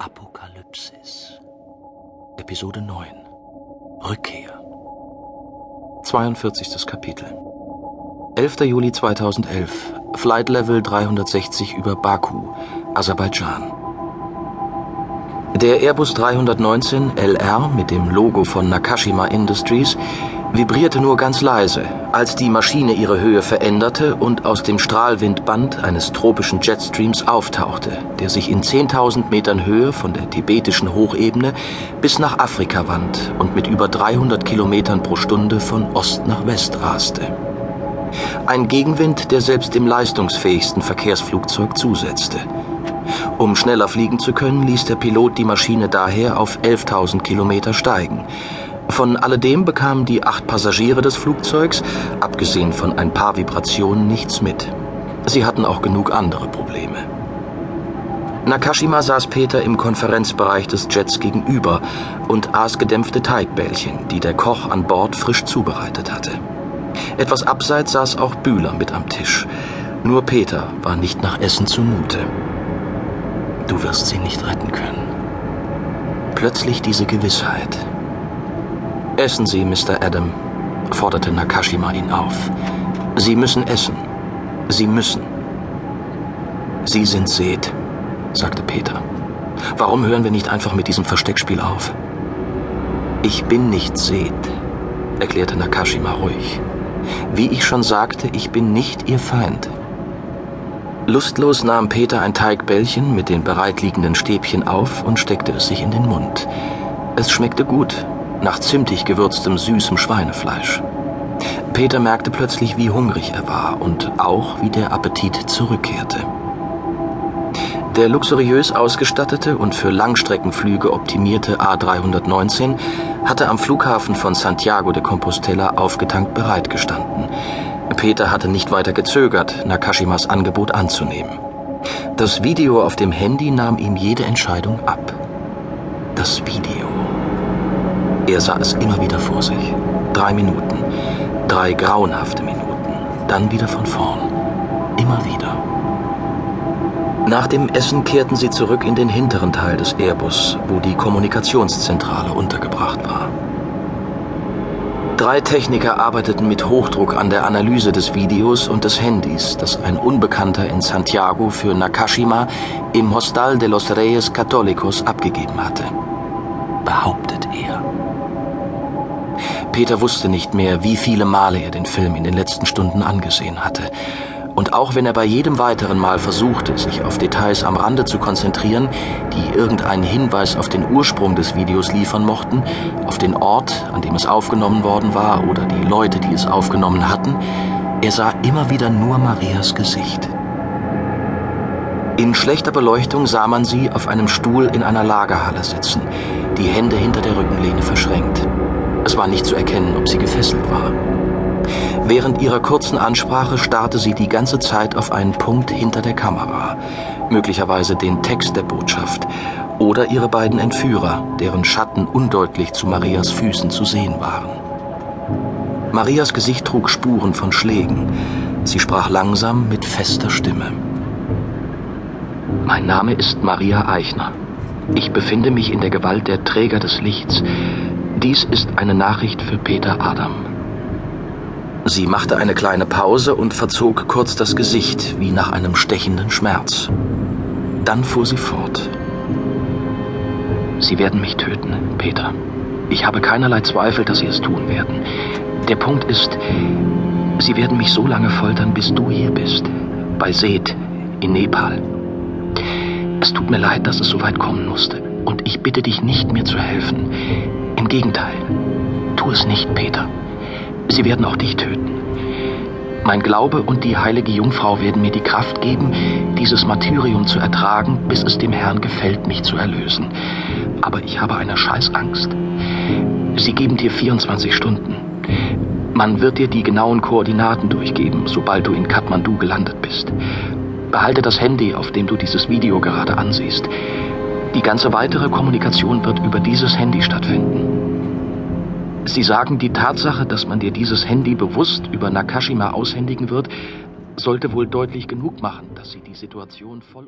Apokalypsis. Episode 9. Rückkehr. 42. Kapitel. 11. Juli 2011. Flight Level 360 über Baku, Aserbaidschan. Der Airbus 319 LR mit dem Logo von Nakashima Industries vibrierte nur ganz leise, als die Maschine ihre Höhe veränderte und aus dem Strahlwindband eines tropischen Jetstreams auftauchte, der sich in 10.000 Metern Höhe von der tibetischen Hochebene bis nach Afrika wand und mit über 300 Kilometern pro Stunde von Ost nach West raste. Ein Gegenwind, der selbst dem leistungsfähigsten Verkehrsflugzeug zusetzte. Um schneller fliegen zu können, ließ der Pilot die Maschine daher auf 11.000 Kilometer steigen – von alledem bekamen die acht Passagiere des Flugzeugs, abgesehen von ein paar Vibrationen, nichts mit. Sie hatten auch genug andere Probleme. Nakashima saß Peter im Konferenzbereich des Jets gegenüber und aß gedämpfte Teigbällchen, die der Koch an Bord frisch zubereitet hatte. Etwas abseits saß auch Bühler mit am Tisch. Nur Peter war nicht nach Essen zumute. Du wirst sie nicht retten können. Plötzlich diese Gewissheit. Essen Sie, Mr. Adam, forderte Nakashima ihn auf. Sie müssen essen. Sie müssen. Sie sind Seth, sagte Peter. Warum hören wir nicht einfach mit diesem Versteckspiel auf? Ich bin nicht Seth, erklärte Nakashima ruhig. Wie ich schon sagte, ich bin nicht Ihr Feind. Lustlos nahm Peter ein Teigbällchen mit den bereitliegenden Stäbchen auf und steckte es sich in den Mund. Es schmeckte gut, nach zimtig gewürztem süßem Schweinefleisch. Peter merkte plötzlich, wie hungrig er war und auch, wie der Appetit zurückkehrte. Der luxuriös ausgestattete und für Langstreckenflüge optimierte A319 hatte am Flughafen von Santiago de Compostela aufgetankt bereitgestanden. Peter hatte nicht weiter gezögert, Nakashimas Angebot anzunehmen. Das Video auf dem Handy nahm ihm jede Entscheidung ab. Das Video. Er sah es immer wieder vor sich. Drei Minuten. Drei grauenhafte Minuten. Dann wieder von vorn. Immer wieder. Nach dem Essen kehrten sie zurück in den hinteren Teil des Airbus, wo die Kommunikationszentrale untergebracht war. Drei Techniker arbeiteten mit Hochdruck an der Analyse des Videos und des Handys, das ein Unbekannter in Santiago für Nakashima im Hostal de los Reyes Católicos abgegeben hatte. Behauptet er. Peter wusste nicht mehr, wie viele Male er den Film in den letzten Stunden angesehen hatte. Und auch wenn er bei jedem weiteren Mal versuchte, sich auf Details am Rande zu konzentrieren, die irgendeinen Hinweis auf den Ursprung des Videos liefern mochten, auf den Ort, an dem es aufgenommen worden war oder die Leute, die es aufgenommen hatten, er sah immer wieder nur Marias Gesicht. In schlechter Beleuchtung sah man sie auf einem Stuhl in einer Lagerhalle sitzen, die Hände hinter der Rückenlehne verschränkt. Es war nicht zu erkennen, ob sie gefesselt war. Während ihrer kurzen Ansprache starrte sie die ganze Zeit auf einen Punkt hinter der Kamera, möglicherweise den Text der Botschaft oder ihre beiden Entführer, deren Schatten undeutlich zu Marias Füßen zu sehen waren. Marias Gesicht trug Spuren von Schlägen. Sie sprach langsam mit fester Stimme. Mein Name ist Maria Eichner. Ich befinde mich in der Gewalt der Träger des Lichts, dies ist eine Nachricht für Peter Adam. Sie machte eine kleine Pause und verzog kurz das Gesicht, wie nach einem stechenden Schmerz. Dann fuhr sie fort. Sie werden mich töten, Peter. Ich habe keinerlei Zweifel, dass Sie es tun werden. Der Punkt ist, Sie werden mich so lange foltern, bis du hier bist. Bei Seth, in Nepal. Es tut mir leid, dass es so weit kommen musste. Und ich bitte dich nicht, mir zu helfen. Im Gegenteil, tu es nicht, Peter. Sie werden auch dich töten. Mein Glaube und die heilige Jungfrau werden mir die Kraft geben, dieses Martyrium zu ertragen, bis es dem Herrn gefällt, mich zu erlösen. Aber ich habe eine Scheißangst. Sie geben dir 24 Stunden. Man wird dir die genauen Koordinaten durchgeben, sobald du in Kathmandu gelandet bist. Behalte das Handy, auf dem du dieses Video gerade ansiehst. Die ganze weitere Kommunikation wird über dieses Handy stattfinden. Sie sagen, die Tatsache, dass man dir dieses Handy bewusst über Nakashima aushändigen wird, sollte wohl deutlich genug machen, dass Sie die Situation voll